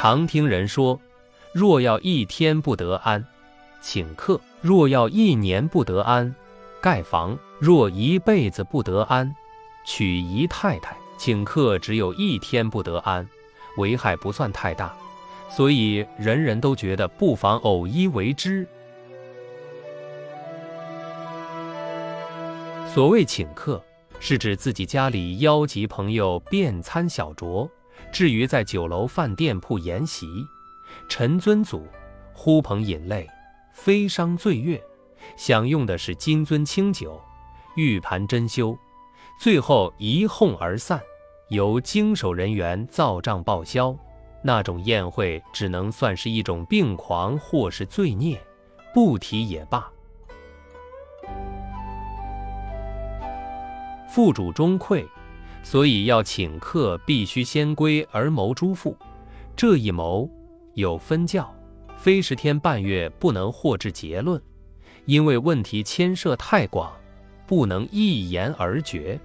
常听人说，若要一天不得安，请客；若要一年不得安，盖房；若一辈子不得安，娶姨太太。请客只有一天不得安，危害不算太大，所以人人都觉得不妨偶一为之。所谓请客，是指自己家里邀集朋友便餐小酌；至于在酒楼饭店铺筵席，陈尊祖呼朋引类，飞觞醉月，享用的是金樽清酒，玉盘珍馐，最后一哄而散，由经手人员造账报销。那种宴会只能算是一种病狂或是罪孽，不提也罢。副主终馈，所以要请客，必须先归而谋诸富。这一谋有分教，非十天半月不能获至结论，因为问题牵涉太广，不能一言而决。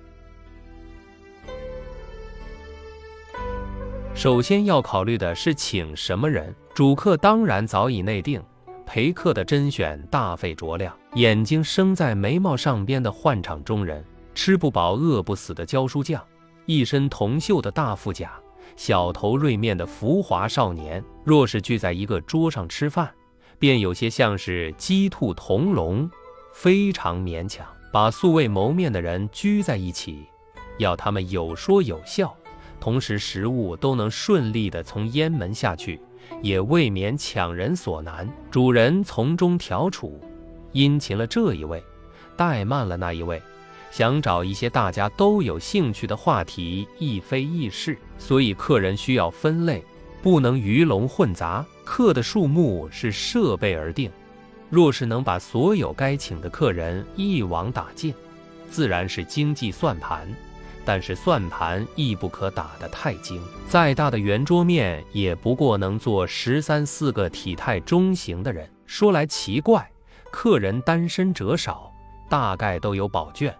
首先要考虑的是请什么人，主客当然早已内定，陪客的甄选大费卓量，眼睛生在眉毛上边的换场中人。吃不饱饿不死的教书匠，一身铜锈的大富甲，小头锐面的浮华少年，若是聚在一个桌上吃饭，便有些像是鸡兔同笼，非常勉强。把素未谋面的人聚在一起，要他们有说有笑，同时食物都能顺利的从烟门下去，也未免强人所难。主人从中调处，殷勤了这一位，怠慢了那一位。想找一些大家都有兴趣的话题，亦非易事，所以客人需要分类，不能鱼龙混杂。客的数目是设备而定，若是能把所有该请的客人一网打尽，自然是经济算盘。但是算盘亦不可打得太精，再大的圆桌面也不过能坐十三四个体态中型的人。说来奇怪，客人单身者少，大概都有宝卷。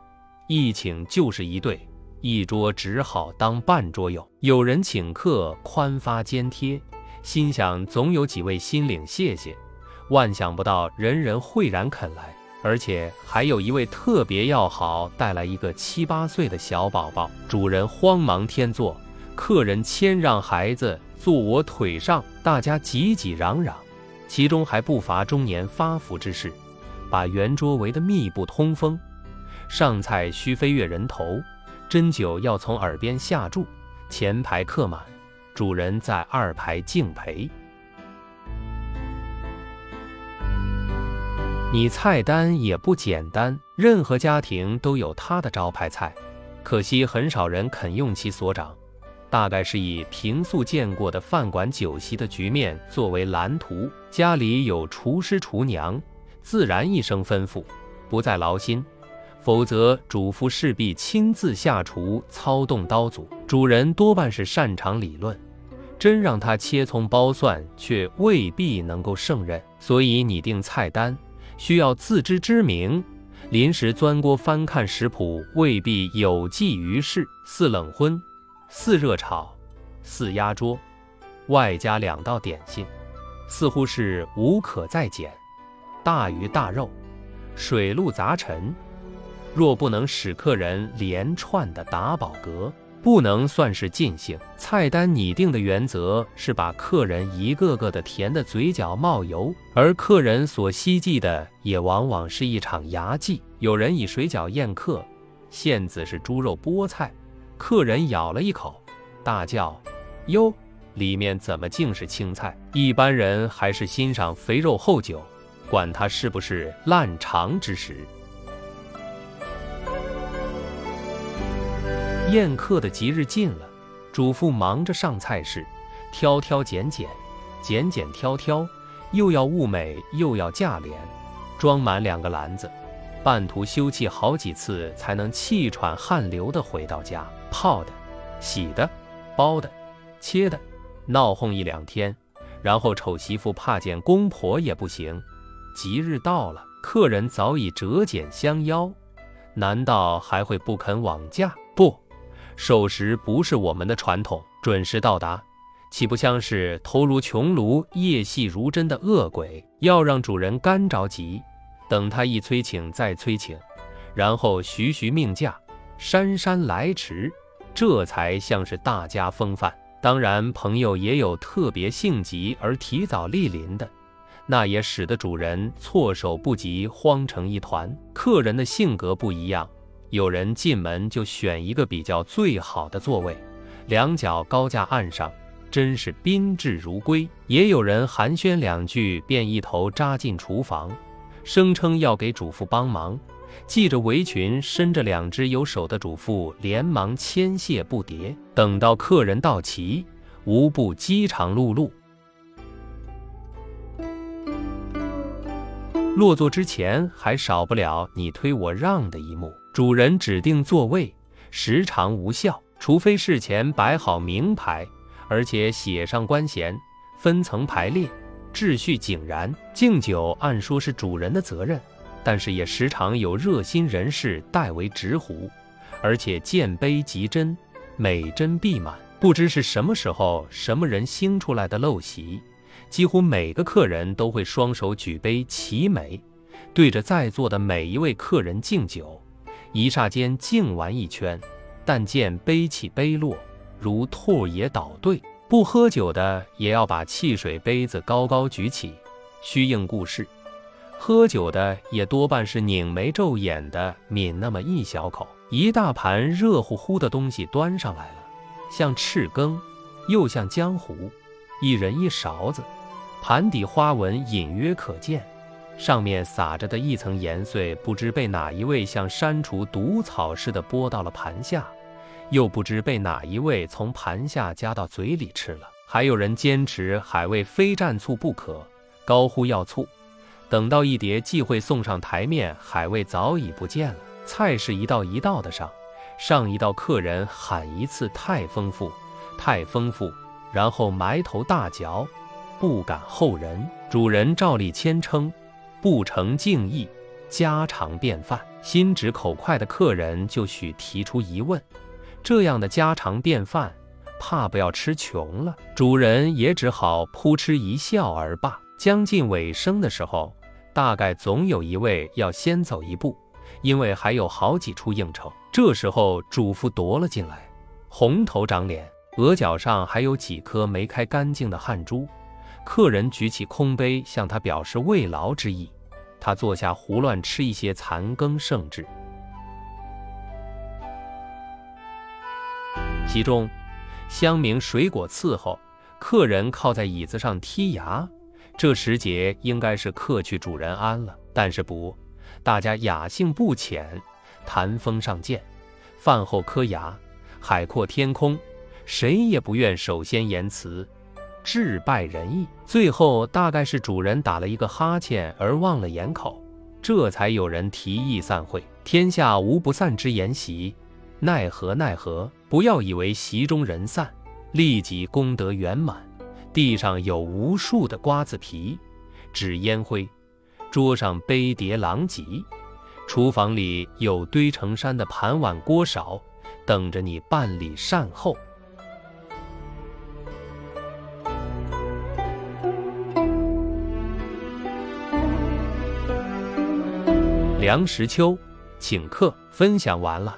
一请就是一对，一桌只好当半桌用。有人请客宽发兼贴，心想总有几位心领谢谢，万想不到人人会然肯来，而且还有一位特别要好，带来一个七八岁的小宝宝。主人慌忙添坐，客人谦让孩子坐我腿上，大家挤挤嚷嚷，其中还不乏中年发福之士，把圆桌围得密不通风。上菜须飞越人头，斟酒要从耳边下注，前排客满，主人在二排敬陪。你菜单也不简单，任何家庭都有他的招牌菜，可惜很少人肯用其所长。大概是以平素见过的饭馆酒席的局面作为蓝图，家里有厨师厨娘，自然一声吩咐，不再劳心。否则，主妇势必亲自下厨操动刀俎，主人多半是擅长理论，真让他切葱剥蒜，却未必能够胜任。所以拟定菜单需要自知之明，临时钻锅翻看食谱未必有济于事。四冷荤，四热炒，四压桌，外加两道点心，似乎是无可再减。大鱼大肉，水陆杂陈。若不能使客人连串的打饱嗝，不能算是尽兴。菜单拟定的原则是把客人一个个的甜的嘴角冒油，而客人所希冀的也往往是一场牙祭。有人以水饺宴客，馅子是猪肉菠菜，客人咬了一口，大叫：“哟，里面怎么竟是青菜？”一般人还是欣赏肥肉厚酒，管它是不是烂肠之食。宴客的吉日近了，主妇忙着上菜式，挑挑拣拣，拣拣挑挑，又要物美又要价廉，装满两个篮子，半途休憩好几次，才能气喘汗流的回到家。泡的、洗的、包的、切的，闹哄一两天，然后丑媳妇怕见公婆也不行。吉日到了，客人早已折简相邀，难道还会不肯往驾？守时不是我们的传统，准时到达，岂不像是头如穹庐、夜细如针的恶鬼，要让主人干着急，等他一催请再催请，然后徐徐命驾，姗姗来迟，这才像是大家风范。当然，朋友也有特别性急而提早莅临的，那也使得主人措手不及，慌成一团。客人的性格不一样，有人进门就选一个比较最好的座位，两脚高架岸上。真是宾至如归。也有人寒暄两句，便一头扎进厨房，声称要给主妇帮忙。系着围裙、伸着两只有手的主妇，连忙牵谢不迭。等到客人到齐，无不饥肠辘辘。落座之前，还少不了你推我让的一幕。主人指定座位，时常无效，除非事前摆好名牌。而且写上官衔，分层排列，秩序井然。敬酒按说是主人的责任，但是也时常有热心人士代为执壶，而且见杯即斟，每斟必满。不知是什么时候、什么人兴出来的陋习，几乎每个客人都会双手举杯齐美，对着在座的每一位客人敬酒。一霎间敬完一圈，但见杯起杯落。如兔也倒对，不喝酒的也要把汽水杯子高高举起，虚应故事；喝酒的也多半是拧眉皱眼的抿那么一小口。一大盘热乎乎的东西端上来了，像赤羹，又像浆糊，一人一勺子，盘底花纹隐约可见，上面撒着的一层盐碎，不知被哪一位像删除毒草似的拨到了盘下。又不知被哪一位从盘下夹到嘴里吃了。还有人坚持海味非蘸醋不可，高呼要醋。等到一碟忌讳送上台面，海味早已不见了。菜是一道一道的上，上一道客人喊一次太丰富，太丰富，然后埋头大嚼，不敢后人。主人照例谦称，不成敬意，家常便饭。心直口快的客人就许提出疑问。这样的家常便饭，怕不要吃穷了。主人也只好扑哧一笑而罢。将近尾声的时候，大概总有一位要先走一步，因为还有好几处应酬。这时候主妇踱了进来，红头长脸，额角上还有几颗没开干净的汗珠。客人举起空杯向他表示慰劳之意，他坐下胡乱吃一些残羹剩炙。其中，香茗水果伺候客人，靠在椅子上剔牙。这时节应该是客去主人安了，但是不，大家雅兴不浅，谈风上剑。饭后磕牙，海阔天空，谁也不愿首先言辞，致拜仁义。最后大概是主人打了一个哈欠而忘了掩口，这才有人提议散会。天下无不散之筵席。奈何奈何！不要以为席中人散，立即功德圆满。地上有无数的瓜子皮、纸烟灰，桌上杯碟狼藉，厨房里有堆成山的盘碗锅勺，等着你办理善后。梁实秋请客分享完了。